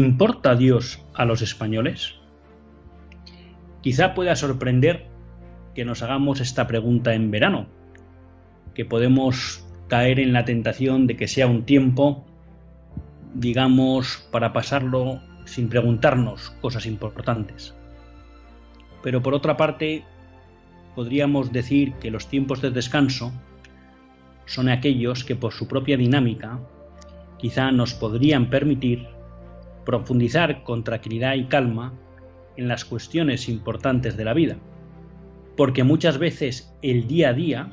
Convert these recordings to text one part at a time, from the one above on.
¿Importa Dios a los españoles? Quizá pueda sorprender que nos hagamos esta pregunta en verano, que podemos caer en la tentación de que sea un tiempo, digamos, para pasarlo sin preguntarnos cosas importantes. Pero por otra parte, podríamos decir que los tiempos de descanso son aquellos que por su propia dinámica quizá nos podrían permitir profundizar con tranquilidad y calma en las cuestiones importantes de la vida, porque muchas veces el día a día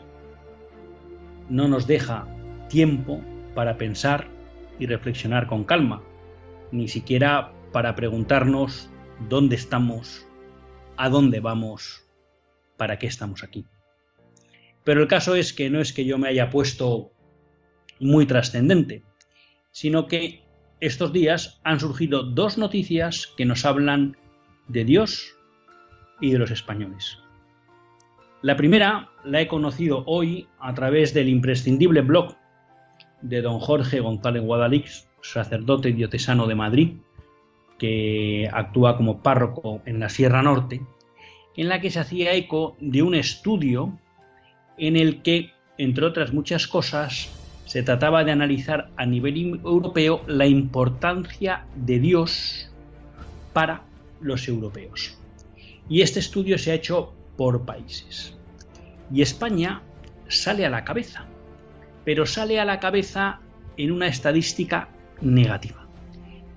no nos deja tiempo para pensar y reflexionar con calma, ni siquiera para preguntarnos dónde estamos, a dónde vamos, para qué estamos aquí. Pero el caso es que no es que yo me haya puesto muy trascendente, sino que estos días han surgido dos noticias que nos hablan de Dios y de los españoles. La primera la he conocido hoy a través del imprescindible blog de don Jorge González Guadalix, sacerdote diocesano de Madrid, que actúa como párroco en la Sierra Norte, en la que se hacía eco de un estudio en el que, entre otras muchas cosas, se trataba de analizar a nivel europeo la importancia de Dios para los europeos. Y este estudio se ha hecho por países. Y España sale a la cabeza, pero sale a la cabeza en una estadística negativa.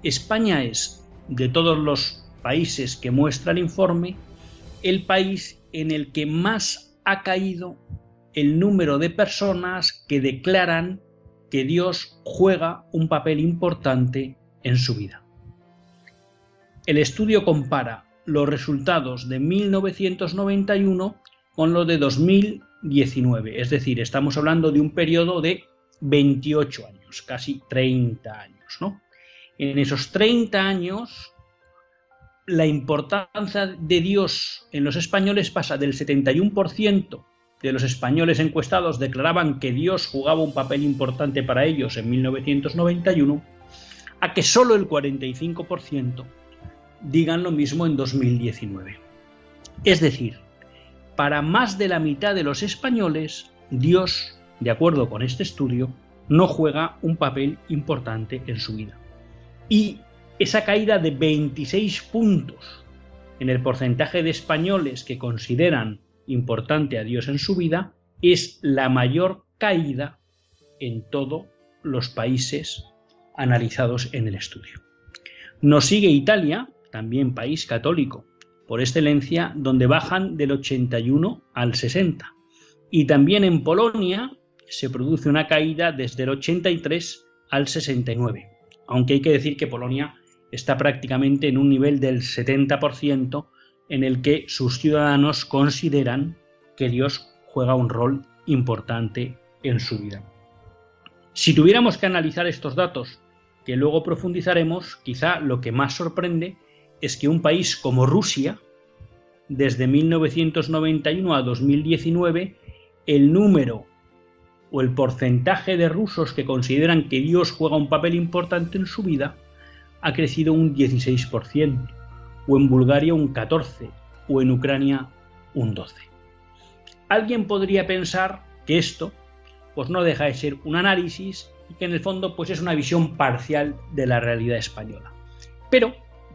España es, de todos los países que muestra el informe, el país en el que más ha caído el número de personas que declaran que Dios juega un papel importante en su vida. El estudio compara los resultados de 1991 con los de 2019, es decir, estamos hablando de un periodo de 28 años, casi 30 años. ¿no? En esos 30 años, la importancia de Dios en los españoles pasa del 71% de los españoles encuestados declaraban que Dios jugaba un papel importante para ellos en 1991, a que solo el 45% digan lo mismo en 2019. Es decir, para más de la mitad de los españoles, Dios, de acuerdo con este estudio, no juega un papel importante en su vida. Y esa caída de 26 puntos en el porcentaje de españoles que consideran importante a Dios en su vida, es la mayor caída en todos los países analizados en el estudio. Nos sigue Italia, también país católico, por excelencia, donde bajan del 81 al 60. Y también en Polonia se produce una caída desde el 83 al 69, aunque hay que decir que Polonia está prácticamente en un nivel del 70% en el que sus ciudadanos consideran que Dios juega un rol importante en su vida. Si tuviéramos que analizar estos datos, que luego profundizaremos, quizá lo que más sorprende es que un país como Rusia, desde 1991 a 2019, el número o el porcentaje de rusos que consideran que Dios juega un papel importante en su vida ha crecido un 16% o en Bulgaria un 14, o en Ucrania un 12. Alguien podría pensar que esto pues no deja de ser un análisis y que en el fondo pues es una visión parcial de la realidad española. Pero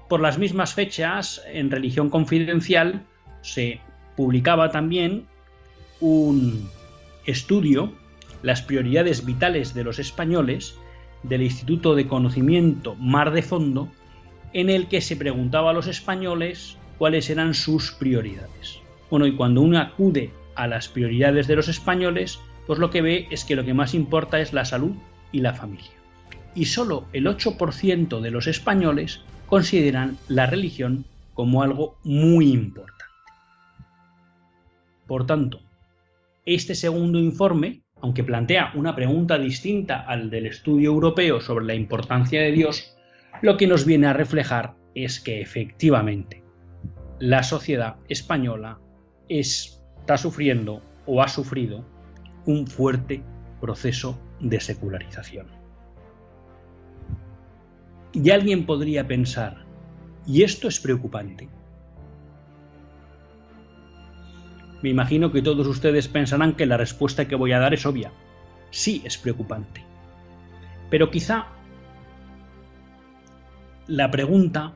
por las mismas fechas en Religión Confidencial se publicaba también un estudio, las prioridades vitales de los españoles, del Instituto de Conocimiento Mar de Fondo, en el que se preguntaba a los españoles cuáles eran sus prioridades. Bueno, y cuando uno acude a las prioridades de los españoles, pues lo que ve es que lo que más importa es la salud y la familia. Y solo el 8% de los españoles consideran la religión como algo muy importante. Por tanto, este segundo informe, aunque plantea una pregunta distinta al del estudio europeo sobre la importancia de Dios, lo que nos viene a reflejar es que efectivamente la sociedad española está sufriendo o ha sufrido un fuerte proceso de secularización. Y alguien podría pensar, ¿y esto es preocupante? Me imagino que todos ustedes pensarán que la respuesta que voy a dar es obvia. Sí es preocupante. Pero quizá la pregunta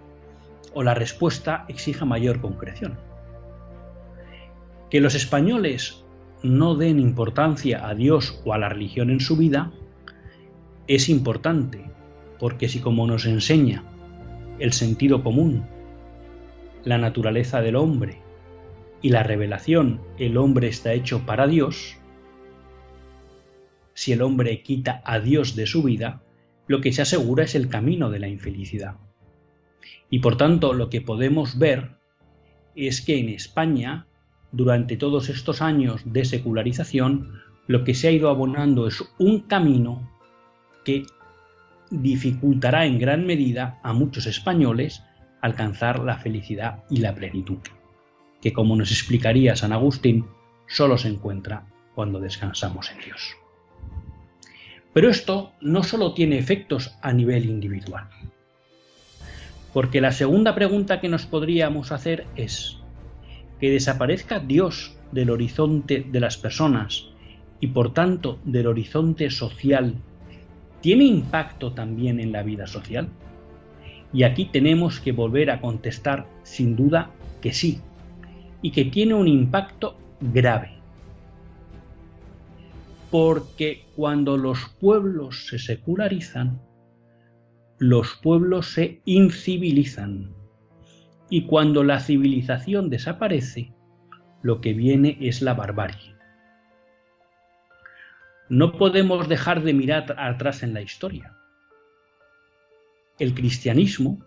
o la respuesta exija mayor concreción. Que los españoles no den importancia a Dios o a la religión en su vida es importante, porque si como nos enseña el sentido común, la naturaleza del hombre y la revelación, el hombre está hecho para Dios, si el hombre quita a Dios de su vida, lo que se asegura es el camino de la infelicidad. Y por tanto lo que podemos ver es que en España, durante todos estos años de secularización, lo que se ha ido abonando es un camino que dificultará en gran medida a muchos españoles alcanzar la felicidad y la plenitud, que como nos explicaría San Agustín, solo se encuentra cuando descansamos en Dios. Pero esto no solo tiene efectos a nivel individual. Porque la segunda pregunta que nos podríamos hacer es, que desaparezca Dios del horizonte de las personas y por tanto del horizonte social, ¿tiene impacto también en la vida social? Y aquí tenemos que volver a contestar sin duda que sí, y que tiene un impacto grave. Porque cuando los pueblos se secularizan, los pueblos se incivilizan. Y cuando la civilización desaparece, lo que viene es la barbarie. No podemos dejar de mirar atrás en la historia. El cristianismo,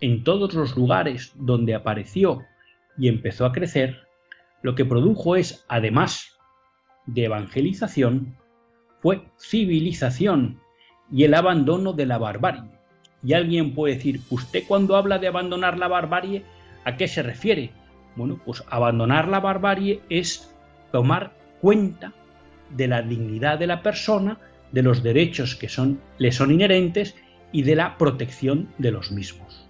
en todos los lugares donde apareció y empezó a crecer, lo que produjo es, además de evangelización, fue civilización y el abandono de la barbarie. Y alguien puede decir, ¿usted cuando habla de abandonar la barbarie, a qué se refiere? Bueno, pues abandonar la barbarie es tomar cuenta de la dignidad de la persona, de los derechos que son, le son inherentes y de la protección de los mismos.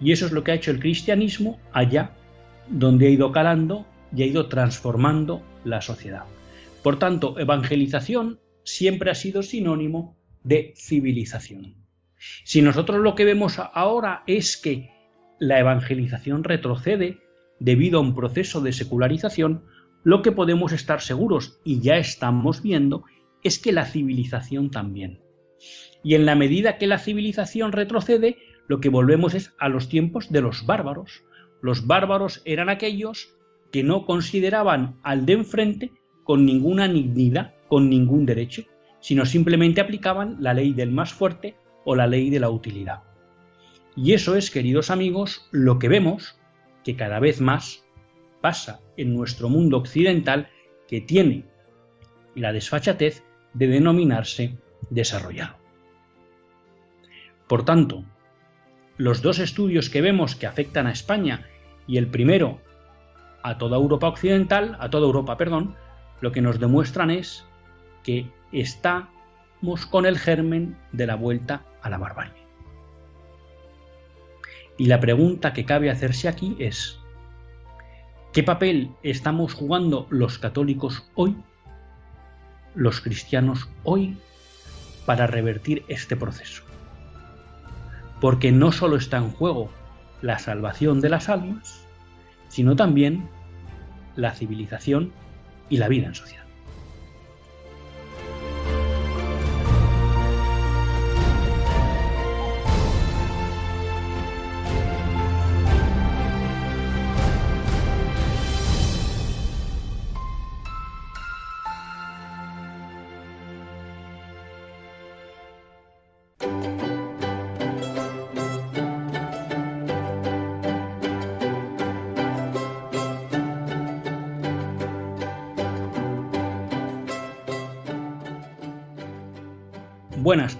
Y eso es lo que ha hecho el cristianismo allá donde ha ido calando y ha ido transformando la sociedad. Por tanto, evangelización siempre ha sido sinónimo de civilización. Si nosotros lo que vemos ahora es que la evangelización retrocede debido a un proceso de secularización, lo que podemos estar seguros, y ya estamos viendo, es que la civilización también. Y en la medida que la civilización retrocede, lo que volvemos es a los tiempos de los bárbaros. Los bárbaros eran aquellos que no consideraban al de enfrente con ninguna dignidad, con ningún derecho, sino simplemente aplicaban la ley del más fuerte o la ley de la utilidad. Y eso es, queridos amigos, lo que vemos que cada vez más pasa en nuestro mundo occidental que tiene la desfachatez de denominarse desarrollado. Por tanto, los dos estudios que vemos que afectan a España y el primero a toda Europa occidental, a toda Europa, perdón, lo que nos demuestran es que estamos con el germen de la vuelta a la barbarie. Y la pregunta que cabe hacerse aquí es, ¿qué papel estamos jugando los católicos hoy, los cristianos hoy, para revertir este proceso? Porque no solo está en juego la salvación de las almas, sino también la civilización y la vida en sociedad.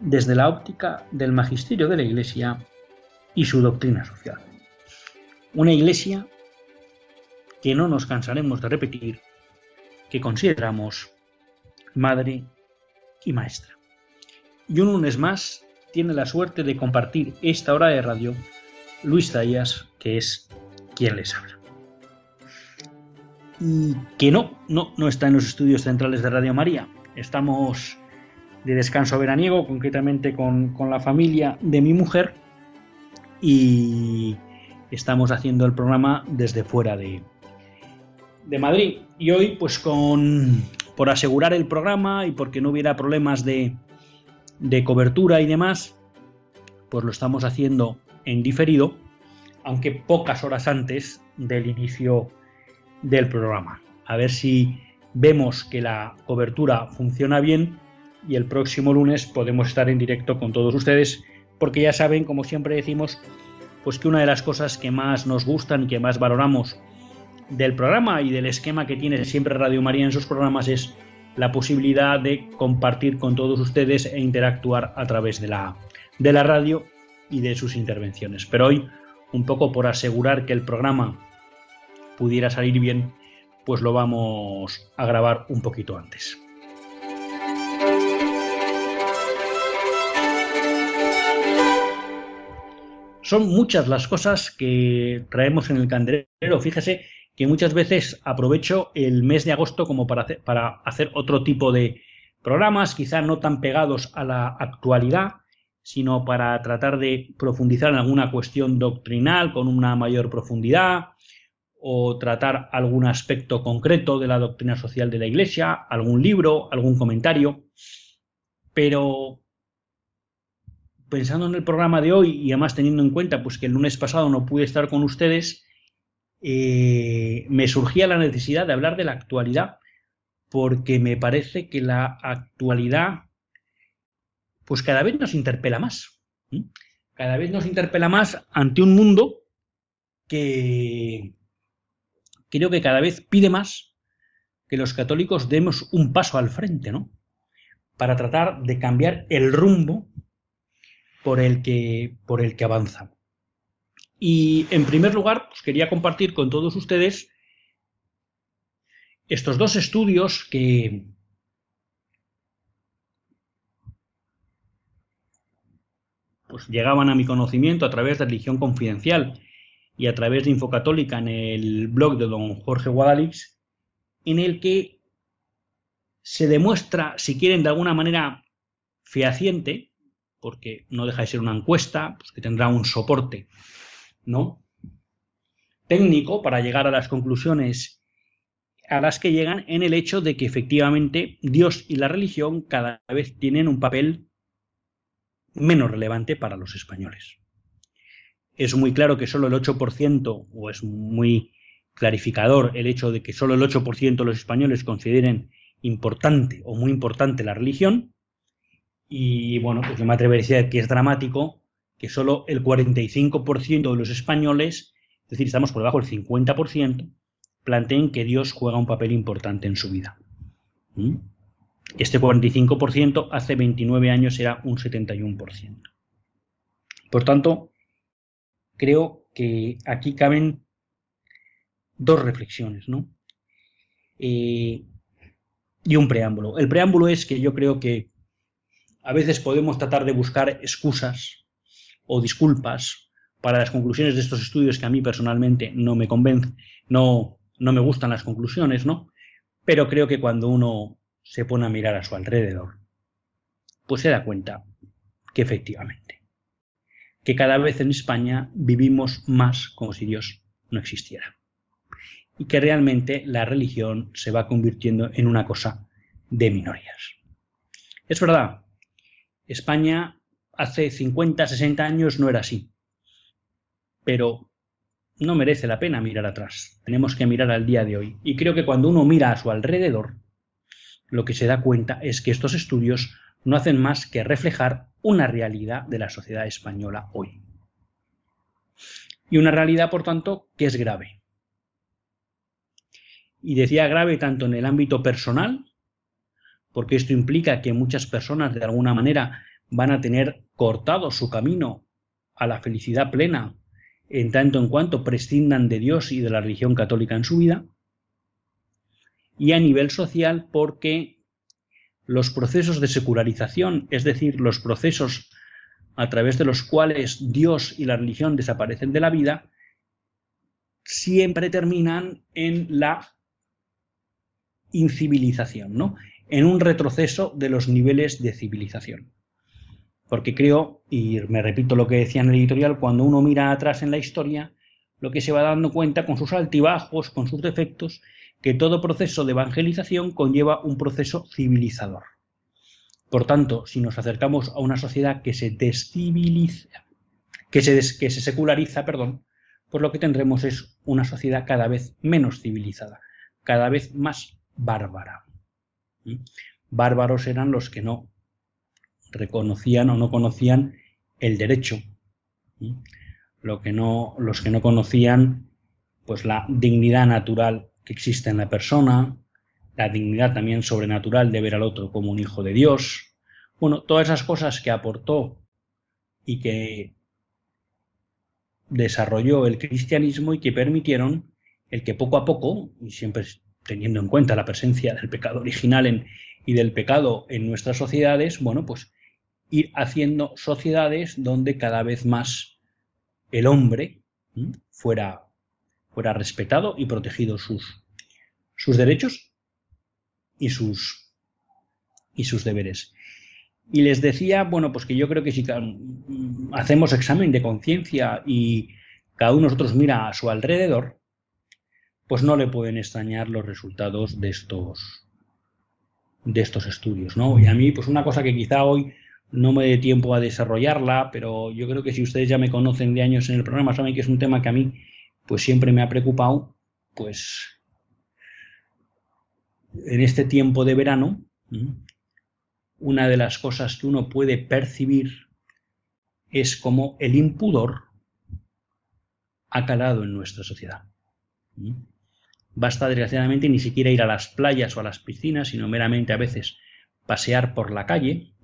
desde la óptica del magisterio de la Iglesia y su doctrina social. Una Iglesia que no nos cansaremos de repetir, que consideramos madre y maestra. Y un lunes más tiene la suerte de compartir esta hora de radio Luis Zayas, que es quien les habla. Y que no, no, no está en los estudios centrales de Radio María. Estamos de descanso veraniego, concretamente con, la familia de mi mujer, y estamos haciendo el programa desde fuera de, de Madrid. Y hoy, pues con por asegurar el programa y porque no hubiera problemas de, de cobertura y demás, pues lo estamos haciendo en diferido, aunque pocas horas antes del inicio del programa. A ver si vemos que la cobertura funciona bien y el próximo lunes podemos estar en directo con todos ustedes, porque ya saben, como siempre decimos, pues que una de las cosas que más nos gustan y que más valoramos del programa y del esquema que tiene siempre Radio María en sus programas es la posibilidad de compartir con todos ustedes e interactuar a través de la, de la radio y de sus intervenciones. Pero hoy, un poco por asegurar que el programa pudiera salir bien, pues lo vamos a grabar un poquito antes. Son muchas las cosas que traemos en el candelero. Fíjese que muchas veces aprovecho el mes de agosto como para hacer, para hacer otro tipo de programas, quizá no tan pegados a la actualidad, sino para tratar de profundizar en alguna cuestión doctrinal con una mayor profundidad o tratar algún aspecto concreto de la doctrina social de la Iglesia, algún libro, algún comentario. Pero pensando en el programa de hoy y además teniendo en cuenta pues, que el lunes pasado no pude estar con ustedes, eh, me surgía la necesidad de hablar de la actualidad, porque me parece que la actualidad pues cada vez nos interpela más. Cada vez nos interpela más ante un mundo que creo que cada vez pide más que los católicos demos un paso al frente, ¿no? Para tratar de cambiar el rumbo por el que, por el que avanza. Y en primer lugar, pues quería compartir con todos ustedes estos dos estudios que, pues llegaban a mi conocimiento a través de Religión Confidencial y a través de Infocatólica en el blog de don Jorge Guadalix, en el que se demuestra, si quieren de alguna manera fehaciente, porque no deja de ser una encuesta, pues que tendrá un soporte, ¿no? técnico para llegar a las conclusiones a las que llegan en el hecho de que efectivamente Dios y la religión cada vez tienen un papel menos relevante para los españoles. Es muy claro que solo el 8%, o es muy clarificador el hecho de que solo el 8% de los españoles consideren importante o muy importante la religión, y bueno, pues yo me atrevería a decir que es dramático que solo el 45% de los españoles, es decir, estamos por debajo del 50%, planteen que Dios juega un papel importante en su vida. ¿Mm? Este 45% hace 29 años era un 71%. Por tanto, creo que aquí caben dos reflexiones, ¿no? Eh, y un preámbulo. El preámbulo es que yo creo que a veces podemos tratar de buscar excusas o disculpas para las conclusiones de estos estudios que a mí personalmente no me convencen, no, no me gustan las conclusiones, ¿no? Pero creo que cuando uno se pone a mirar a su alrededor, pues se da cuenta que efectivamente, que cada vez en España vivimos más como si Dios no existiera. Y que realmente la religión se va convirtiendo en una cosa de minorías. Es verdad, España hace 50, 60 años no era así. Pero no merece la pena mirar atrás. Tenemos que mirar al día de hoy. Y creo que cuando uno mira a su alrededor, lo que se da cuenta es que estos estudios no hacen más que reflejar una realidad de la sociedad española hoy. Y una realidad, por tanto, que es grave. Y decía grave tanto en el ámbito personal, porque esto implica que muchas personas de alguna manera van a tener cortado su camino a la felicidad plena en tanto en cuanto prescindan de Dios y de la religión católica en su vida, y a nivel social porque los procesos de secularización, es decir, los procesos a través de los cuales Dios y la religión desaparecen de la vida, siempre terminan en la incivilización, ¿no? En un retroceso de los niveles de civilización. Porque creo, y me repito lo que decía en el editorial, cuando uno mira atrás en la historia, lo que se va dando cuenta con sus altibajos, con sus defectos, que todo proceso de evangelización conlleva un proceso civilizador. Por tanto, si nos acercamos a una sociedad que se desciviliza, que se, que se seculariza, perdón, pues lo que tendremos es una sociedad cada vez menos civilizada, cada vez más bárbara. Bárbaros eran los que no reconocían o no conocían el derecho. Lo que no, los que no conocían pues la dignidad natural que existe en la persona, la dignidad también sobrenatural de ver al otro como un hijo de Dios. Bueno, todas esas cosas que aportó y que desarrolló el cristianismo y que permitieron el que poco a poco, y siempre teniendo en cuenta la presencia del pecado original y del pecado en nuestras sociedades, bueno, pues ir haciendo sociedades donde cada vez más el hombre fuera, fuera respetado y protegido sus, sus derechos y sus, y sus deberes. Y les decía, bueno, pues que yo creo que si hacemos examen de conciencia y cada uno de nosotros mira a su alrededor, pues no le pueden extrañar los resultados de estos, de estos estudios, ¿no? Y a mí, pues una cosa que quizá hoy no me dé tiempo a desarrollarla, pero yo creo que si ustedes ya me conocen de años en el programa, saben que es un tema que a mí pues siempre me ha preocupado, pues en este tiempo de verano, una de las cosas que uno puede percibir es como el impudor ha calado en nuestra sociedad. Basta desgraciadamente ni siquiera ir a las playas o a las piscinas, sino meramente a veces pasear por la calle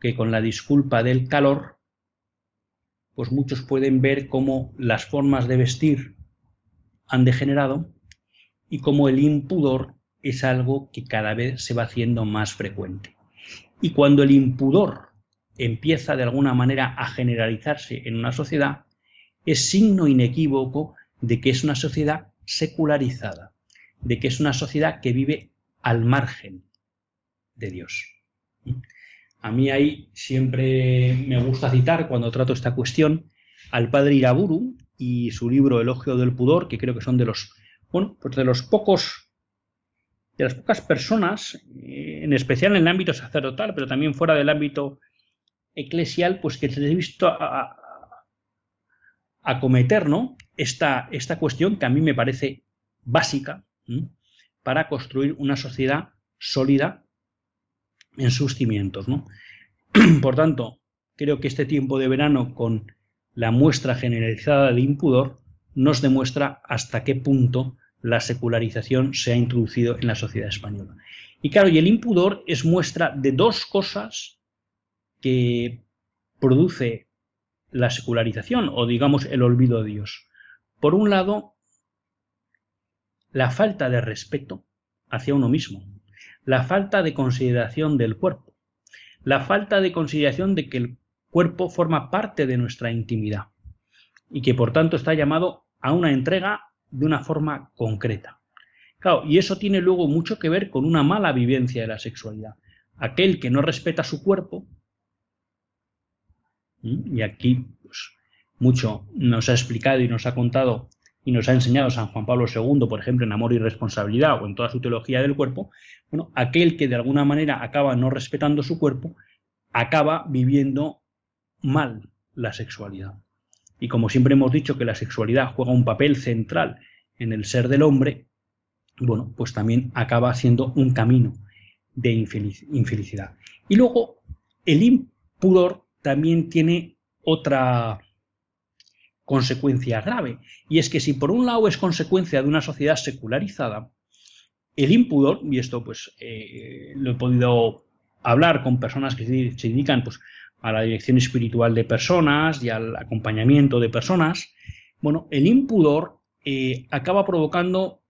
que con la disculpa del calor, pues muchos pueden ver cómo las formas de vestir han degenerado y cómo el impudor es algo que cada vez se va haciendo más frecuente. Y cuando el impudor empieza de alguna manera a generalizarse en una sociedad, es signo inequívoco de que es una sociedad secularizada, de que es una sociedad que vive al margen de Dios. A mí ahí siempre me gusta citar, cuando trato esta cuestión, al padre Iraburu y su libro Elogio del Pudor, que creo que son de los, bueno, pues de los pocos, de las pocas personas, eh, en especial en el ámbito sacerdotal, pero también fuera del ámbito eclesial, pues que se les he visto a, acometer ¿no? Esta, esta cuestión que a mí me parece básica para construir una sociedad sólida en sus cimientos. ¿no? Por tanto, creo que este tiempo de verano con la muestra generalizada de impudor nos demuestra hasta qué punto la secularización se ha introducido en la sociedad española. Y claro, y el impudor es muestra de dos cosas que produce la secularización o digamos el olvido de Dios. Por un lado, la falta de respeto hacia uno mismo la falta de consideración del cuerpo, la falta de consideración de que el cuerpo forma parte de nuestra intimidad y que por tanto está llamado a una entrega de una forma concreta. Claro, y eso tiene luego mucho que ver con una mala vivencia de la sexualidad. Aquel que no respeta su cuerpo, Y aquí pues, mucho nos ha explicado y nos ha contado y nos ha enseñado San Juan Pablo II, por ejemplo, en Amor y Responsabilidad o en toda su teología del cuerpo, bueno, aquel que de alguna manera acaba no respetando su cuerpo, acaba viviendo mal la sexualidad. Y como siempre hemos dicho que la sexualidad juega un papel central en el ser del hombre, bueno, pues también acaba siendo un camino de infelicidad. Y luego, el impudor también tiene otra consecuencia grave, y es que si por un lado es consecuencia de una sociedad secularizada, el impudor, y esto pues eh, lo he podido hablar con personas que se dedican pues, a la dirección espiritual de personas y al acompañamiento de personas, bueno, el impudor eh, acaba provocando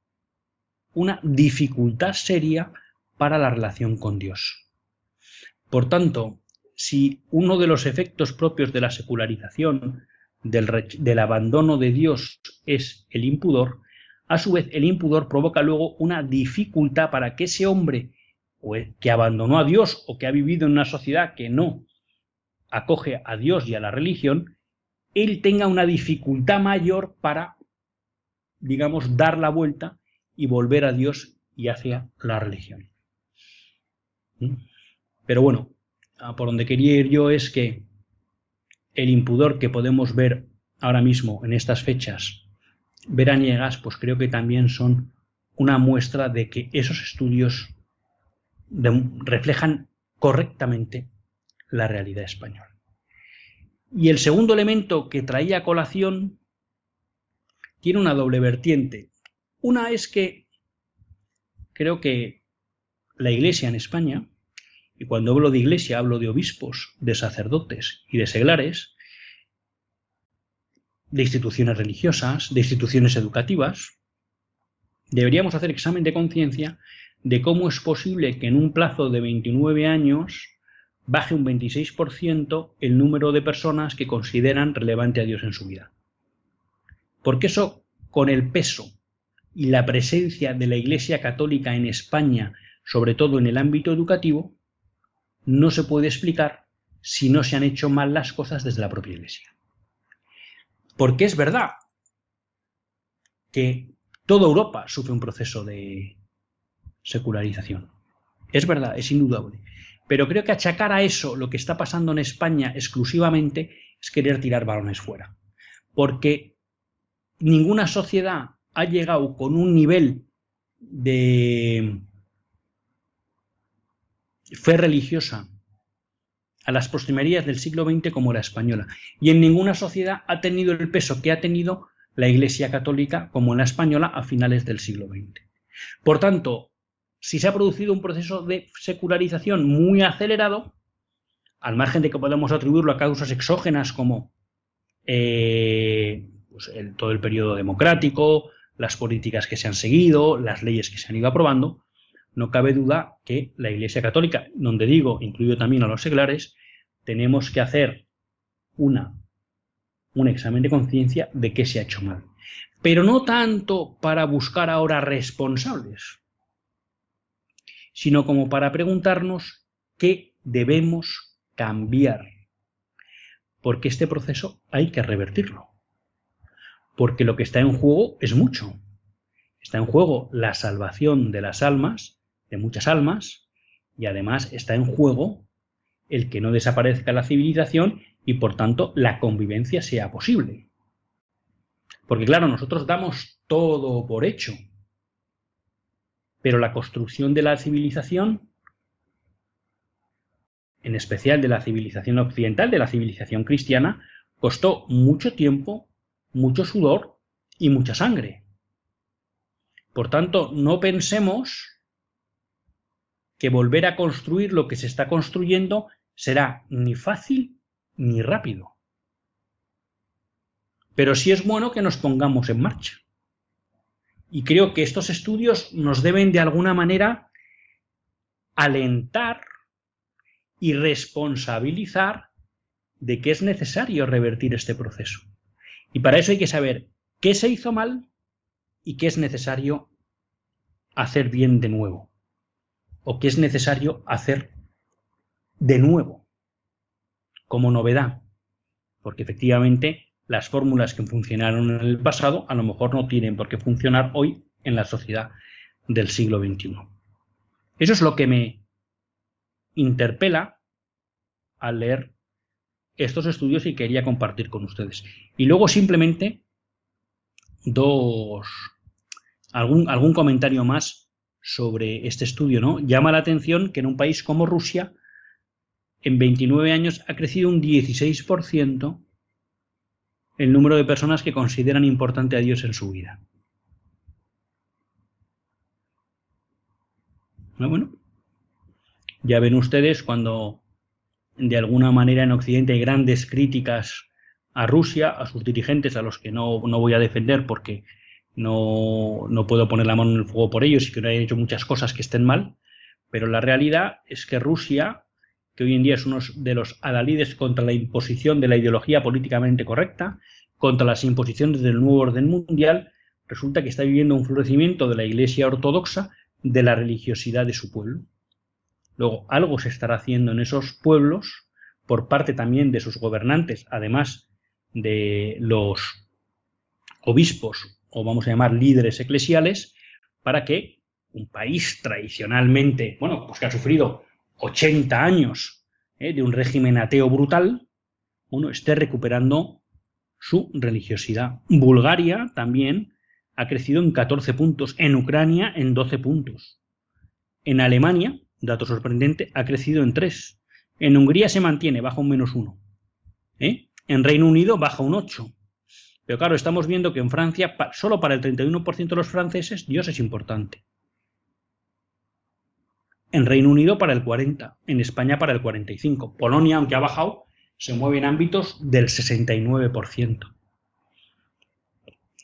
una dificultad seria para la relación con Dios. Por tanto, si uno de los efectos propios de la secularización, del, abandono de Dios, es el impudor, a su vez el impudor provoca luego una dificultad para que ese hombre que abandonó a Dios o que ha vivido en una sociedad que no acoge a Dios y a la religión, él tenga una dificultad mayor para, digamos, dar la vuelta y volver a Dios y hacia la religión. ¿Mm? Pero bueno, por donde quería ir yo es que el impudor que podemos ver ahora mismo en estas fechas veraniegas, pues creo que también son una muestra de que esos estudios reflejan correctamente la realidad española. Y el segundo elemento que traía a colación tiene una doble vertiente. Una es que creo que la Iglesia en España, y cuando hablo de Iglesia hablo de obispos, de sacerdotes y de seglares, de instituciones religiosas, de instituciones educativas, deberíamos hacer examen de conciencia de cómo es posible que en un plazo de 29 años baje un 26% el número de personas que consideran relevante a Dios en su vida. Porque eso, con el peso y la presencia de la Iglesia Católica en España, sobre todo en el ámbito educativo, no se puede explicar si no se han hecho mal las cosas desde la propia Iglesia. Porque es verdad que toda Europa sufre un proceso de secularización. Es verdad, es indudable. Pero creo que achacar a eso lo que está pasando en España exclusivamente es querer tirar balones fuera. Porque ninguna sociedad ha llegado con un nivel de fe religiosa a las postrimerías del siglo XX como la española. Y en ninguna sociedad ha tenido el peso que ha tenido la Iglesia Católica como en la española a finales del siglo XX. Por tanto, si se ha producido un proceso de secularización muy acelerado, al margen de que podemos atribuirlo a causas exógenas como eh, pues todo el periodo democrático, las políticas que se han seguido, las leyes que se han ido aprobando, no cabe duda que la Iglesia Católica, donde digo, incluyo también a los seglares, tenemos que hacer una, un examen de conciencia de qué se ha hecho mal. Pero no tanto para buscar ahora responsables, sino como para preguntarnos qué debemos cambiar. Porque este proceso hay que revertirlo. Porque lo que está en juego es mucho. Está en juego la salvación de las almas, de muchas almas, y además está en juego el que no desaparezca la civilización y por tanto la convivencia sea posible. Porque claro, nosotros damos todo por hecho, pero la construcción de la civilización, en especial de la civilización occidental, de la civilización cristiana, costó mucho tiempo, mucho sudor y mucha sangre. Por tanto, no pensemos que volver a construir lo que se está construyendo será ni fácil ni rápido. Pero sí es bueno que nos pongamos en marcha. Y creo que estos estudios nos deben de alguna manera alentar y responsabilizar de que es necesario revertir este proceso. Y para eso hay que saber qué se hizo mal y qué es necesario hacer bien de nuevo. O qué es necesario hacer de nuevo, como novedad, porque efectivamente las fórmulas que funcionaron en el pasado a lo mejor no tienen por qué funcionar hoy en la sociedad del siglo XXI. Eso es lo que me interpela al leer estos estudios y quería compartir con ustedes. Y luego simplemente dos algún, algún comentario más sobre este estudio, ¿no? Llama la atención que en un país como Rusia, en 29 años ha crecido un 16% el número de personas que consideran importante a Dios en su vida. Bueno, ya ven ustedes cuando de alguna manera en Occidente hay grandes críticas a Rusia, a sus dirigentes, a los que no, no voy a defender porque no, no, puedo poner la mano en el fuego por ellos y que no hayan hecho muchas cosas que estén mal, pero la realidad es que Rusia, que hoy en día es uno de los adalides contra la imposición de la ideología políticamente correcta, contra las imposiciones del nuevo orden mundial, resulta que está viviendo un florecimiento de la Iglesia ortodoxa, de la religiosidad de su pueblo. Luego, algo se estará haciendo en esos pueblos por parte también de sus gobernantes, además de los obispos o vamos a llamar líderes eclesiales, para que un país tradicionalmente, bueno, pues que ha sufrido 80 años ¿eh? de un régimen ateo brutal, uno esté recuperando su religiosidad. Bulgaria también ha crecido en 14 puntos, en Ucrania en 12 puntos. En Alemania dato sorprendente, ha crecido en 3. En Hungría se mantiene, baja un menos 1. ¿Eh? En Reino Unido baja un 8. Pero claro, estamos viendo que en Francia, solo para el 31% de los franceses, Dios es importante. En Reino Unido para el 40%, en España para el 45%. Polonia, aunque ha bajado, se mueve en ámbitos del 69%.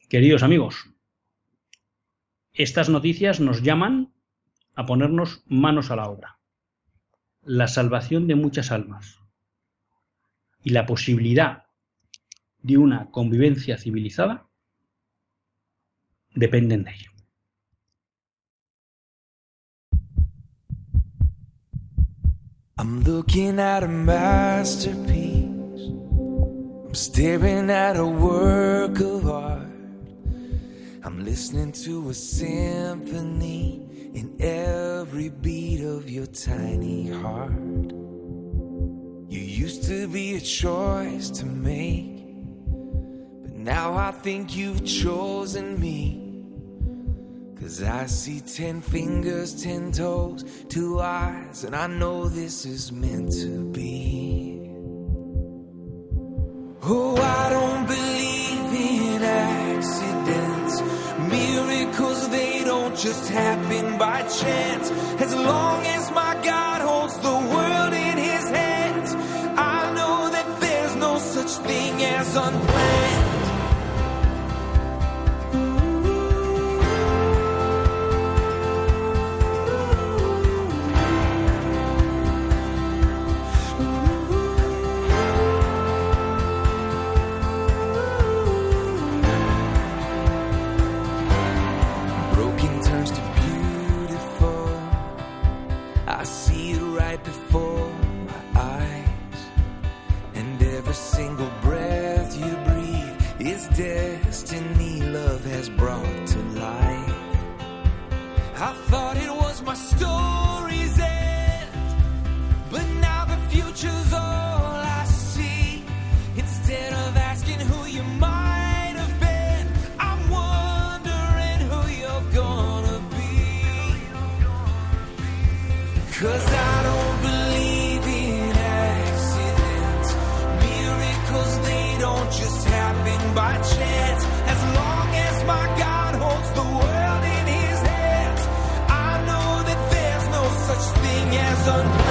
Queridos amigos, estas noticias nos llaman a ponernos manos a la obra. La salvación de muchas almas y la posibilidad de una convivencia civilizada dependen de ello. I'm looking at a masterpiece. I'm staring at a work of art. I'm listening to a symphony in every beat of your tiny heart. You used to be a choice to make, now I think you've chosen me. Cause I see ten fingers, ten toes, two eyes, and I know this is meant to be. Oh, I don't believe in accidents, miracles, they don't just happen by chance. As long as my God destiny love has brought to life. I thought it was my story. sun.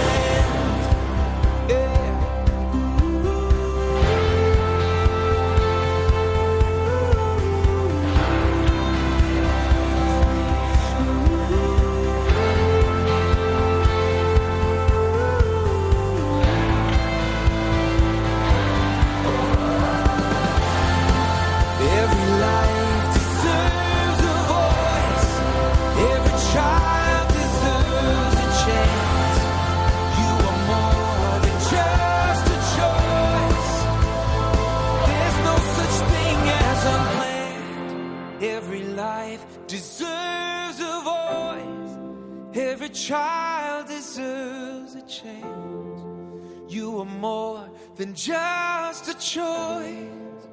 Just a choice.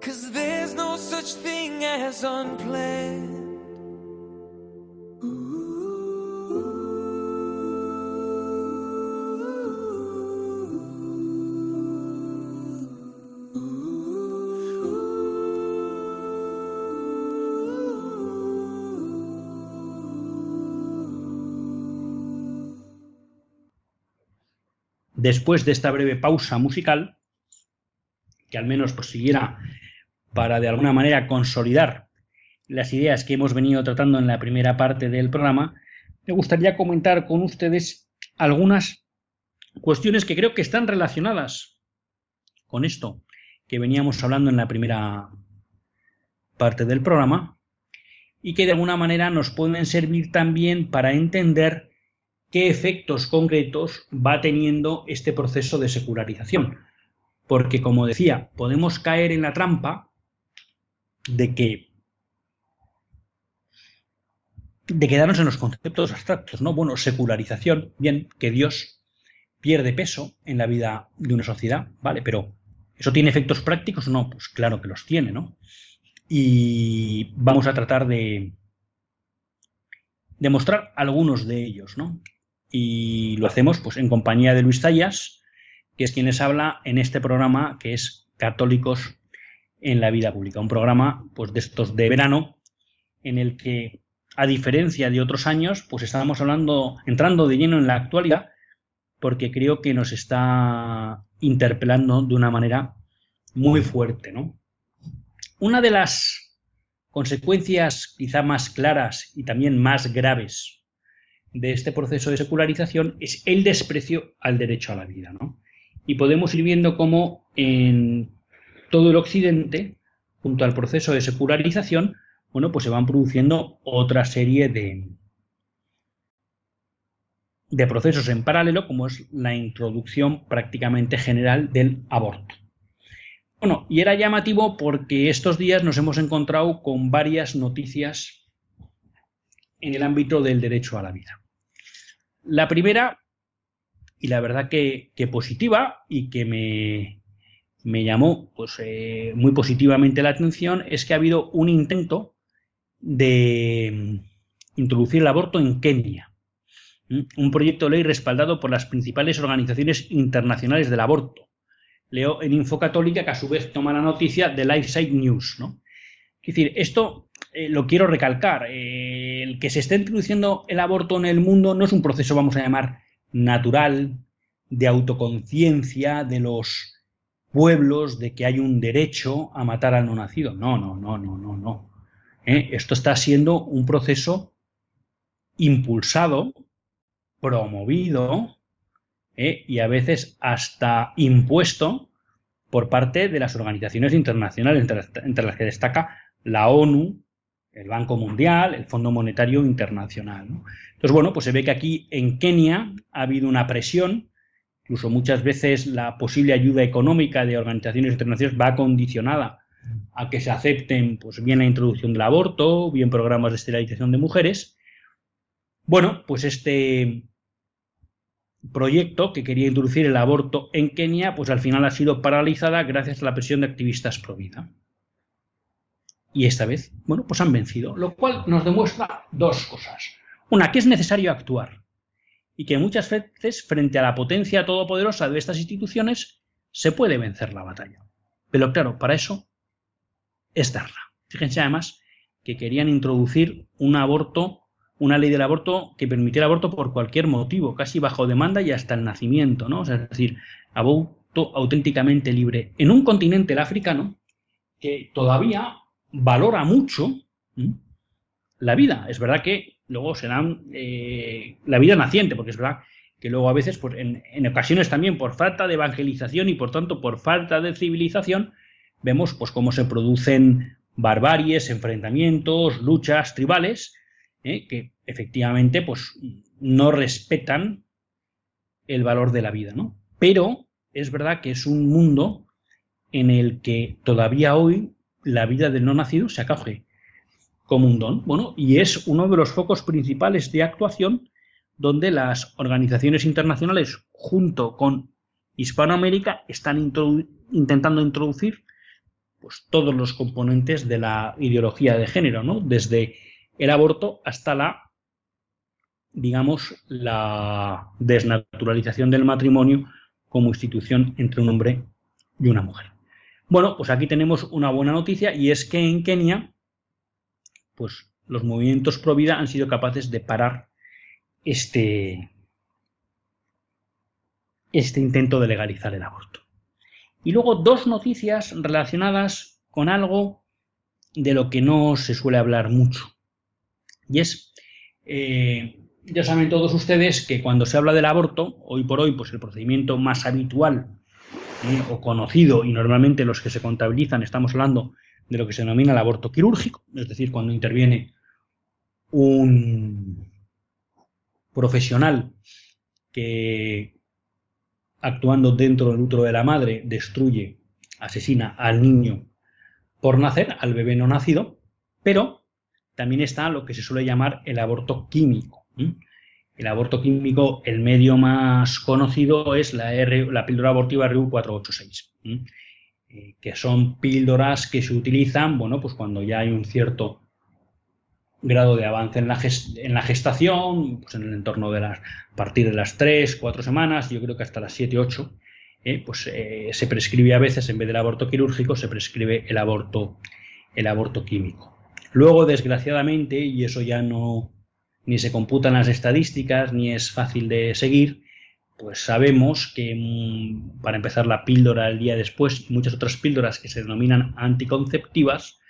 Cause there's no such thing as unplanned. Después de esta breve pausa musical, que al menos prosiguiera para de alguna manera consolidar las ideas que hemos venido tratando en la primera parte del programa, me gustaría comentar con ustedes algunas cuestiones que creo que están relacionadas con esto que veníamos hablando en la primera parte del programa y que de alguna manera nos pueden servir también para entender qué efectos concretos va teniendo este proceso de secularización. Porque, como decía, podemos caer en la trampa de que de quedarnos en los conceptos abstractos, ¿no? Bueno, secularización, bien, que Dios pierde peso en la vida de una sociedad, ¿vale? Pero ¿eso tiene efectos prácticos o no? Pues claro que los tiene, ¿no? Y vamos a tratar de demostrar algunos de ellos, ¿no? Y lo hacemos pues en compañía de Luis Tallas, que es quien les habla en este programa que es Católicos en la vida pública, un programa pues de estos de verano en el que a diferencia de otros años, pues estábamos hablando entrando de lleno en la actualidad porque creo que nos está interpelando de una manera muy fuerte, ¿no? Una de las consecuencias quizá más claras y también más graves de este proceso de secularización es el desprecio al derecho a la vida. ¿no? Y podemos ir viendo cómo en todo el occidente, junto al proceso de secularización, bueno, pues se van produciendo otra serie de, de procesos en paralelo, como es la introducción prácticamente general del aborto. Bueno, y era llamativo porque estos días nos hemos encontrado con varias noticias en el ámbito del derecho a la vida. La primera, y la verdad que, positiva y que me, me llamó pues, eh, muy positivamente la atención, es que ha habido un intento de introducir el aborto en Kenia. Un proyecto de ley respaldado por las principales organizaciones internacionales del aborto. Leo en Info Católica que a su vez toma la noticia de LifeSite News. ¿no? Es decir, esto eh, lo quiero recalcar, eh, el que se esté introduciendo el aborto en el mundo no es un proceso, vamos a llamar, natural, de autoconciencia de los pueblos, de que hay un derecho a matar al no nacido. No, no, no, no, no, no. ¿Eh? Esto está siendo un proceso impulsado, promovido y a veces hasta impuesto por parte de las organizaciones internacionales, entre las que destaca la ONU, el Banco Mundial, el Fondo Monetario Internacional. Entonces, bueno, pues se ve que aquí en Kenia ha habido una presión, incluso muchas veces la posible ayuda económica de organizaciones internacionales va condicionada a que se acepten pues bien la introducción del aborto, bien programas de esterilización de mujeres. Bueno, pues este proyecto que quería introducir el aborto en Kenia, pues al final ha sido paralizada gracias a la presión de activistas pro vida. Y esta vez, bueno, pues han vencido, lo cual nos demuestra dos cosas. Una, que es necesario actuar y que muchas veces, frente a la potencia todopoderosa de estas instituciones, se puede vencer la batalla. Pero claro, para eso es darla. Fíjense además que querían introducir un aborto, una ley del aborto que permitiera aborto por cualquier motivo, casi bajo demanda y hasta el nacimiento, ¿no? es decir, aborto auténticamente libre en un continente, el africano, que todavía valora mucho la vida. Es verdad que luego serán eh, la vida naciente, porque es verdad que luego a veces, pues, en, ocasiones también por falta de evangelización y por tanto por falta de civilización, vemos pues cómo se producen barbaries, enfrentamientos, luchas tribales, eh, que efectivamente pues no respetan el valor de la vida, ¿no? Pero es verdad que es un mundo en el que todavía hoy la vida del no nacido se acoge como un don. Bueno, y es uno de los focos principales de actuación donde las organizaciones internacionales, junto con Hispanoamérica, están intentando introducir pues, todos los componentes de la ideología de género, ¿no? Desde el aborto hasta la, digamos, la desnaturalización del matrimonio como institución entre un hombre y una mujer. Bueno, pues aquí tenemos una buena noticia y es que en Kenia, pues los movimientos pro vida han sido capaces de parar este, este intento de legalizar el aborto. Y luego dos noticias relacionadas con algo de lo que no se suele hablar mucho. Y es, eh, ya saben todos ustedes que cuando se habla del aborto, hoy por hoy, pues el procedimiento más habitual eh, o conocido, y normalmente los que se contabilizan, estamos hablando de lo que se denomina el aborto quirúrgico, es decir, cuando interviene un profesional que actuando dentro del útero de la madre destruye, asesina al niño por nacer, al bebé no nacido, pero también está lo que se suele llamar el aborto químico. El aborto químico, el medio más conocido es la, píldora abortiva RU486, eh, que son píldoras que se utilizan, bueno, pues cuando ya hay un cierto grado de avance en la, gestación, pues en el entorno de las, a partir de las 3, 4 semanas, yo creo que hasta las 7, 8, eh, pues eh, se prescribe a veces, en vez del aborto quirúrgico, se prescribe el aborto químico. Luego, desgraciadamente, y eso ya no ni se computan las estadísticas, ni es fácil de seguir, pues sabemos que mm, para empezar la píldora el día después y muchas otras píldoras que se denominan anticonceptivas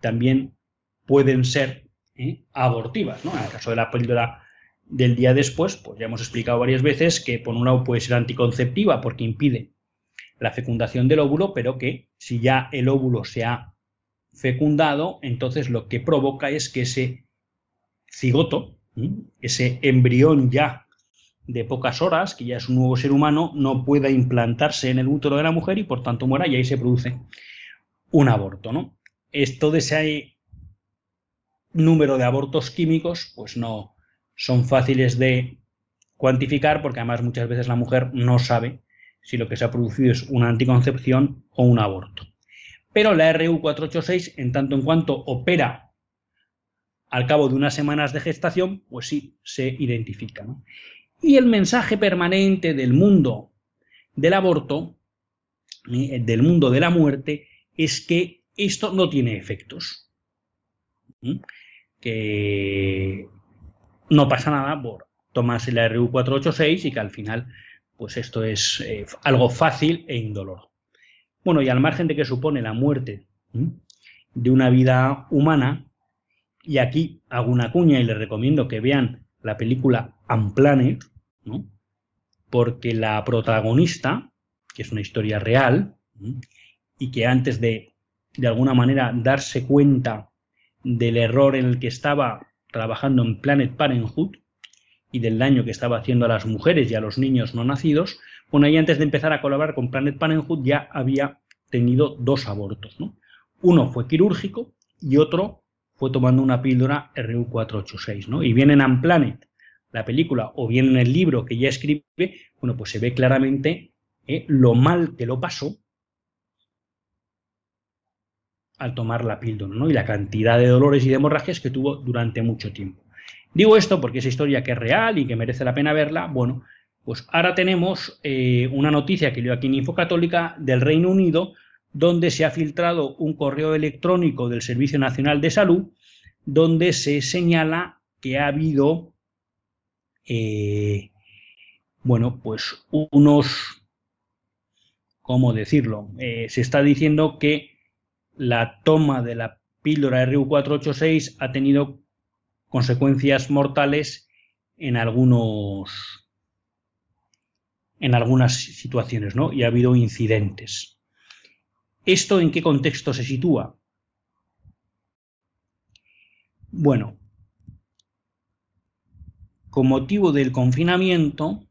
también pueden ser ¿eh? abortivas. ¿no? En el caso de la píldora del día después, pues ya hemos explicado varias veces que por un lado puede ser anticonceptiva porque impide la fecundación del óvulo, pero que si ya el óvulo se ha fecundado, entonces lo que provoca es que ese cigoto, ese embrión ya de pocas horas, que ya es un nuevo ser humano, no pueda implantarse en el útero de la mujer y por tanto muera y ahí se produce un aborto, ¿no? Esto de ese número de abortos químicos, pues no son fáciles de cuantificar porque además muchas veces la mujer no sabe si lo que se ha producido es una anticoncepción o un aborto. Pero la RU486, en tanto en cuanto opera al cabo de unas semanas de gestación, pues sí se identifica. Y el mensaje permanente del mundo del aborto, eh, del mundo de la muerte, es que esto no tiene efectos que no pasa nada por tomarse la RU486 y que al final pues esto es eh, algo fácil e indoloro. Bueno, y al margen de que supone la muerte de una vida humana, y aquí hago una cuña y les recomiendo que vean la película Unplanet, ¿no? porque la protagonista, que es una historia real, y que antes de de alguna manera darse cuenta del error en el que estaba trabajando en Planet Parenthood y del daño que estaba haciendo a las mujeres y a los niños no nacidos, bueno, y antes de empezar a colaborar con Planet Parenthood ya había tenido dos abortos, ¿no? Uno fue quirúrgico y otro fue tomando una píldora RU486, ¿no? Y bien en Unplanet, la película, o bien en el libro que ya escribe, bueno, pues se ve claramente eh, lo mal que lo pasó al tomar la píldora, ¿no? Y la cantidad de dolores y de hemorragias que tuvo durante mucho tiempo. Digo esto porque esa historia que es real y que merece la pena verla, bueno, pues ahora tenemos eh, una noticia que leo aquí en Infocatólica del Reino Unido, donde se ha filtrado un correo electrónico del Servicio Nacional de Salud, donde se señala que ha habido, eh, bueno, pues unos, ¿cómo decirlo? Eh, se está diciendo que la toma de la píldora RU486 ha tenido consecuencias mortales en algunos en algunas situaciones, ¿no? Y ha habido incidentes. ¿Esto en qué contexto se sitúa? Bueno, con motivo del confinamiento,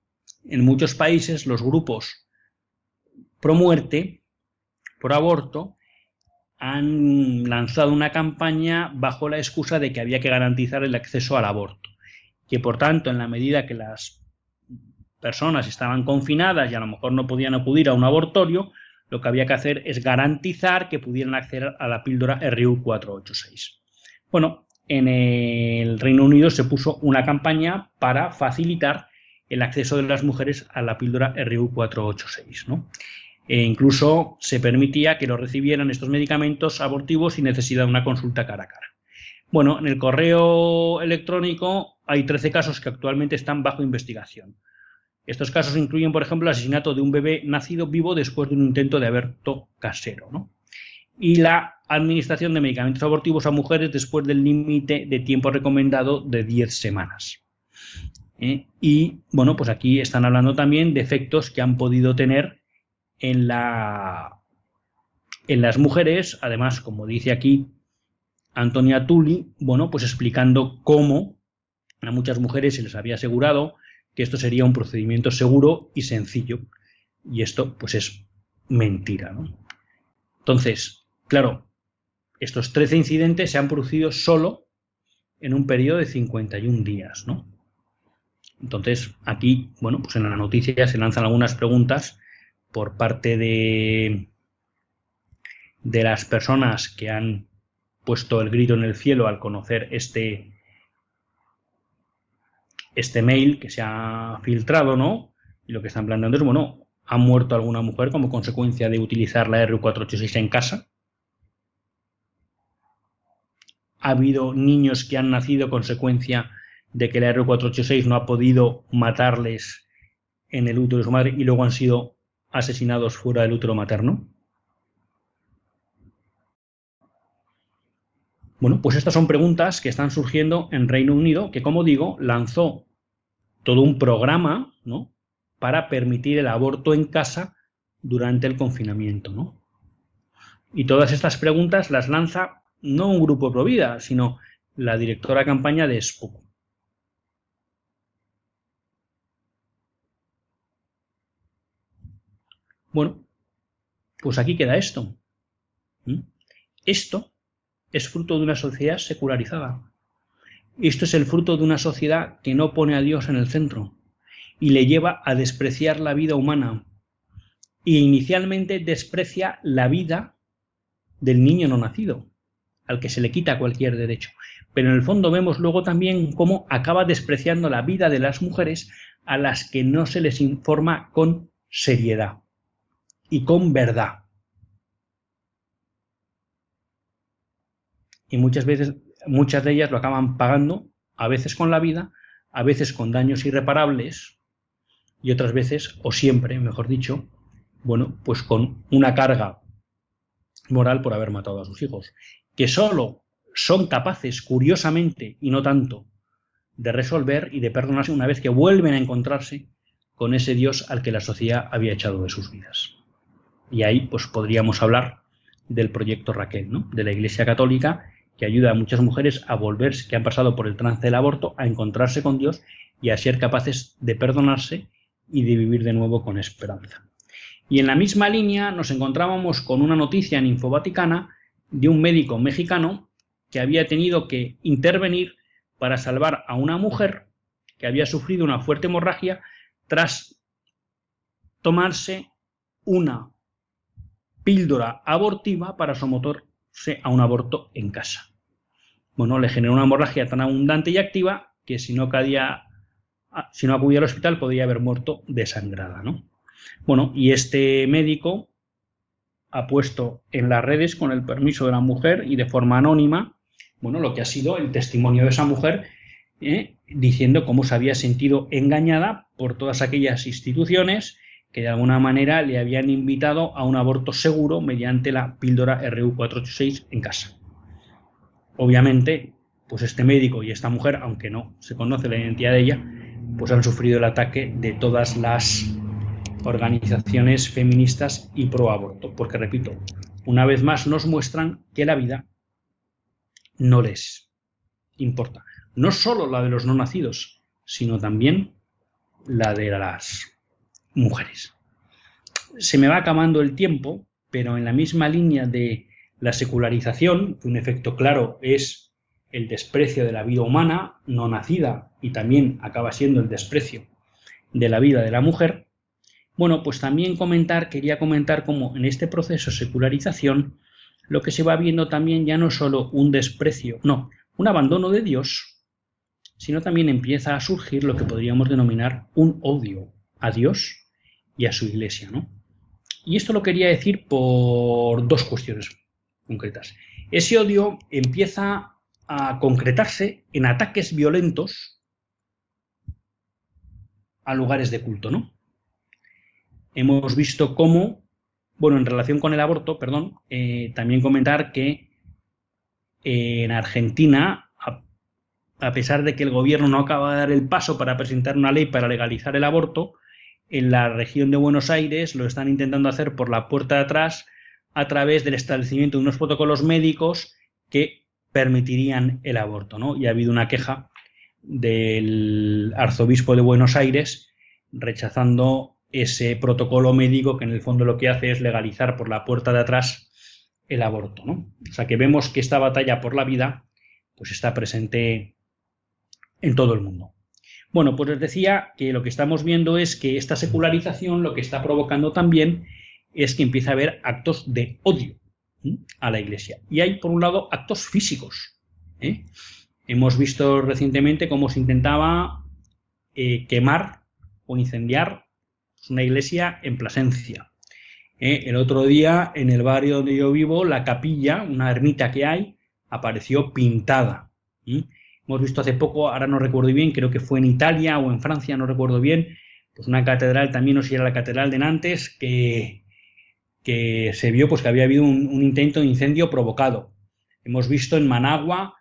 en muchos países los grupos pro muerte, por aborto, han lanzado una campaña bajo la excusa de que había que garantizar el acceso al aborto. que por tanto, en la medida que las personas estaban confinadas y a lo mejor no podían acudir a un abortorio, lo que había que hacer es garantizar que pudieran acceder a la píldora RU 486. Bueno, en el Reino Unido se puso una campaña para facilitar el acceso de las mujeres a la píldora RU 486. E incluso se permitía que lo recibieran estos medicamentos abortivos sin necesidad de una consulta cara a cara. Bueno, en el correo electrónico hay 13 casos que actualmente están bajo investigación. Estos casos incluyen, por ejemplo, el asesinato de un bebé nacido vivo después de un intento de aborto casero, Y la administración de medicamentos abortivos a mujeres después del límite de tiempo recomendado de 10 semanas. ¿Eh? Y bueno, pues aquí están hablando también de efectos que han podido tener en, en las mujeres, además, como dice aquí Antonia Tulli, bueno, pues explicando cómo a muchas mujeres se les había asegurado que esto sería un procedimiento seguro y sencillo. Y esto, pues, es mentira, ¿no? Entonces, claro, estos 13 incidentes se han producido solo en un periodo de 51 días, ¿no? Entonces, aquí, bueno, pues en la noticia se lanzan algunas preguntas por parte de, de las personas que han puesto el grito en el cielo al conocer este, este mail que se ha filtrado, ¿no? Y lo que están planteando es, bueno, ¿ha muerto alguna mujer como consecuencia de utilizar la R486 en casa? ¿Ha habido niños que han nacido consecuencia de que la R486 no ha podido matarles en el útero de su madre y luego han sido asesinados fuera del útero materno? Bueno, pues estas son preguntas que están surgiendo en Reino Unido, que como digo, lanzó todo un programa, ¿no? Para permitir el aborto en casa durante el confinamiento, ¿no? Y todas estas preguntas las lanza no un grupo pro vida, sino la directora de campaña de SPOC. Bueno, pues aquí queda esto. Esto es fruto de una sociedad secularizada. Esto es el fruto de una sociedad que no pone a Dios en el centro y le lleva a despreciar la vida humana. Y inicialmente desprecia la vida del niño no nacido, al que se le quita cualquier derecho. Pero en el fondo vemos luego también cómo acaba despreciando la vida de las mujeres a las que no se les informa con seriedad y con verdad. Y muchas veces muchas de ellas lo acaban pagando, a veces con la vida, a veces con daños irreparables y otras veces, o siempre, mejor dicho, bueno, pues con una carga moral por haber matado a sus hijos, que solo son capaces, curiosamente, y no tanto, de resolver y de perdonarse una vez que vuelven a encontrarse con ese Dios al que la sociedad había echado de sus vidas. Y ahí pues podríamos hablar del proyecto Raquel, ¿no? de la Iglesia Católica que ayuda a muchas mujeres a volverse, que han pasado por el trance del aborto, a encontrarse con Dios y a ser capaces de perdonarse y de vivir de nuevo con esperanza. Y en la misma línea nos encontrábamos con una noticia en Infovaticana de un médico mexicano que había tenido que intervenir para salvar a una mujer que había sufrido una fuerte hemorragia tras tomarse una píldora abortiva para someterse a un aborto en casa bueno, le generó una hemorragia tan abundante y activa que si no, cadía, ah, si no acudía al hospital podría haber muerto desangrada, ¿no? Bueno, y este médico ha puesto en las redes, con el permiso de la mujer y de forma anónima, bueno, lo que ha sido el testimonio de esa mujer, ¿eh? diciendo cómo se había sentido engañada por todas aquellas instituciones que de alguna manera le habían invitado a un aborto seguro mediante la píldora RU486 en casa. Obviamente, pues este médico y esta mujer, aunque no se conoce la identidad de ella, pues han sufrido el ataque de todas las organizaciones feministas y pro aborto, porque repito, una vez más nos muestran que la vida no les importa. No solo la de los no nacidos, sino también la de las mujeres. Se me va acabando el tiempo, pero en la misma línea de la secularización, un efecto claro es el desprecio de la vida humana no nacida y también acaba siendo el desprecio de la vida de la mujer, bueno, pues también comentar, quería comentar cómo en este proceso de secularización lo que se va viendo también ya no solo un desprecio, no, un abandono de Dios, sino también empieza a surgir lo que podríamos denominar un odio a Dios y a su iglesia, ¿no? Y esto lo quería decir por dos cuestiones concretas. Ese odio empieza a concretarse en ataques violentos a lugares de culto, ¿no? Hemos visto cómo, bueno, en relación con el aborto, perdón, eh, también comentar que en Argentina, a, a pesar de que el gobierno no acaba de dar el paso para presentar una ley para legalizar el aborto, en la región de Buenos Aires lo están intentando hacer por la puerta de atrás a través del establecimiento de unos protocolos médicos que permitirían el aborto, ¿no? Y ha habido una queja del arzobispo de Buenos Aires rechazando ese protocolo médico que en el fondo lo que hace es legalizar por la puerta de atrás el aborto, ¿no? O sea que vemos que esta batalla por la vida pues está presente en todo el mundo. Bueno, pues les decía que lo que estamos viendo es que esta secularización lo que está provocando también es que empieza a haber actos de odio a la Iglesia. Y hay, por un lado, actos físicos. ¿eh? Hemos visto recientemente cómo se intentaba eh, quemar o incendiar una iglesia en Plasencia. ¿eh? El otro día, en el barrio donde yo vivo, la capilla, una ermita que hay, apareció pintada. Hemos visto hace poco, ahora no recuerdo bien, creo que fue en Italia o en Francia, no recuerdo bien, pues una catedral, también no sé si era la catedral de Nantes, que, que se vio pues que había habido un, intento de incendio provocado. Hemos visto en Managua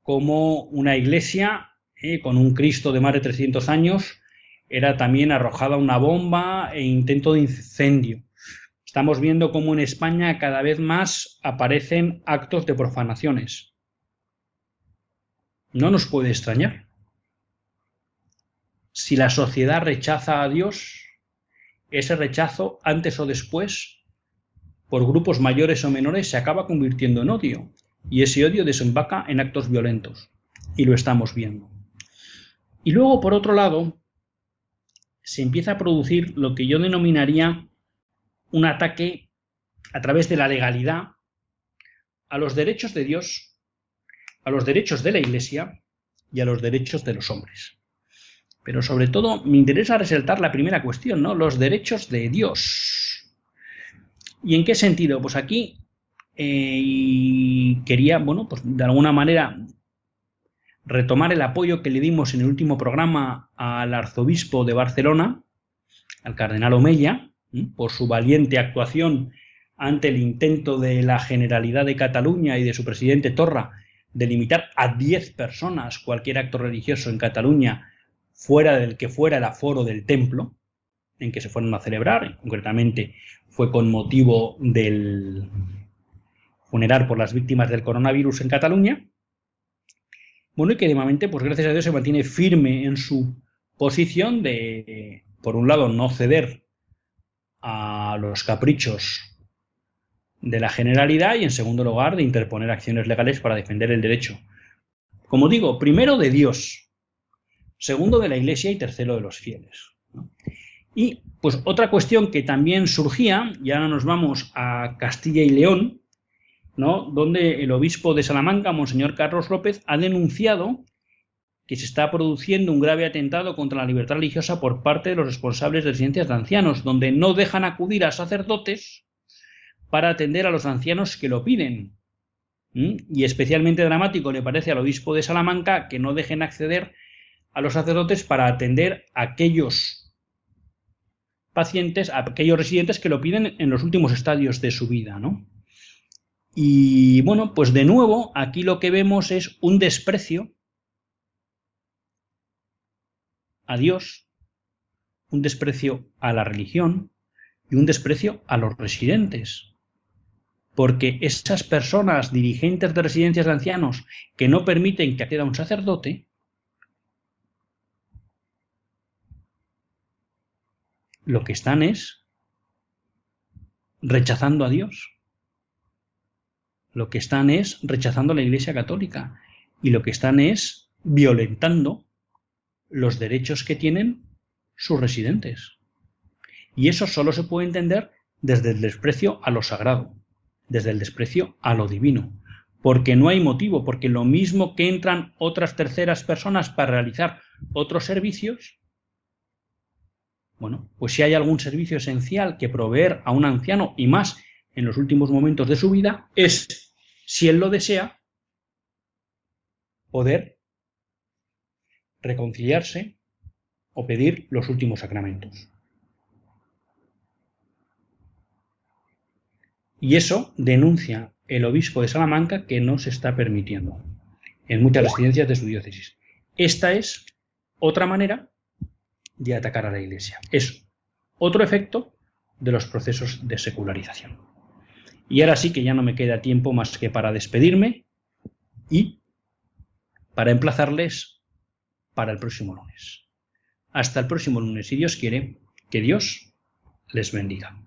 como una iglesia eh, con un Cristo de más de 300 años era también arrojada una bomba e intento de incendio. Estamos viendo cómo en España cada vez más aparecen actos de profanaciones no nos puede extrañar. Si la sociedad rechaza a Dios, ese rechazo, antes o después, por grupos mayores o menores, se acaba convirtiendo en odio. Y ese odio desembaca en actos violentos. Y lo estamos viendo. Y luego, por otro lado, se empieza a producir lo que yo denominaría un ataque a través de la legalidad a los derechos de Dios a los derechos de la Iglesia y a los derechos de los hombres. Pero sobre todo me interesa resaltar la primera cuestión, ¿no? Los derechos de Dios. ¿Y en qué sentido? Pues aquí eh, quería, bueno, pues de alguna manera retomar el apoyo que le dimos en el último programa al arzobispo de Barcelona, al cardenal Omeya, por su valiente actuación ante el intento de la Generalidad de Cataluña y de su presidente Torra de limitar a 10 personas cualquier acto religioso en Cataluña fuera del que fuera el aforo del templo en que se fueron a celebrar, concretamente fue con motivo del funeral por las víctimas del coronavirus en Cataluña. Bueno, y que de pues gracias a Dios se mantiene firme en su posición de, por un lado, no ceder a los caprichos de la generalidad y en segundo lugar de interponer acciones legales para defender el derecho. Como digo, primero de Dios, segundo de la Iglesia y tercero de los fieles. Y pues otra cuestión que también surgía, y ahora nos vamos a Castilla y León, ¿no? donde el obispo de Salamanca, Monseñor Carlos López, ha denunciado que se está produciendo un grave atentado contra la libertad religiosa por parte de los responsables de residencias de ancianos, donde no dejan acudir a sacerdotes para atender a los ancianos que lo piden. Y especialmente dramático le parece al obispo de Salamanca que no dejen acceder a los sacerdotes para atender a aquellos pacientes, a aquellos residentes que lo piden en los últimos estadios de su vida, ¿no? Y bueno, pues de nuevo, aquí lo que vemos es un desprecio a Dios, un desprecio a la religión y un desprecio a los residentes porque esas personas dirigentes de residencias de ancianos que no permiten que acceda un sacerdote, lo que están es rechazando a Dios. Lo que están es rechazando a la Iglesia Católica. y lo que están es violentando los derechos que tienen sus residentes. Y eso solo se puede entender desde el desprecio a lo sagrado, desde el desprecio a lo divino, porque no hay motivo, porque lo mismo que entran otras terceras personas para realizar otros servicios, bueno, pues si hay algún servicio esencial que proveer a un anciano y más en los últimos momentos de su vida, es, si él lo desea, poder reconciliarse o pedir los últimos sacramentos. Y eso denuncia el obispo de Salamanca que no se está permitiendo en muchas residencias de su diócesis. Esta es otra manera de atacar a la Iglesia. Es otro efecto de los procesos de secularización. Y ahora sí que ya no me queda tiempo más que para despedirme y para emplazarles para el próximo lunes. Hasta el próximo lunes, si Dios quiere, que Dios les bendiga.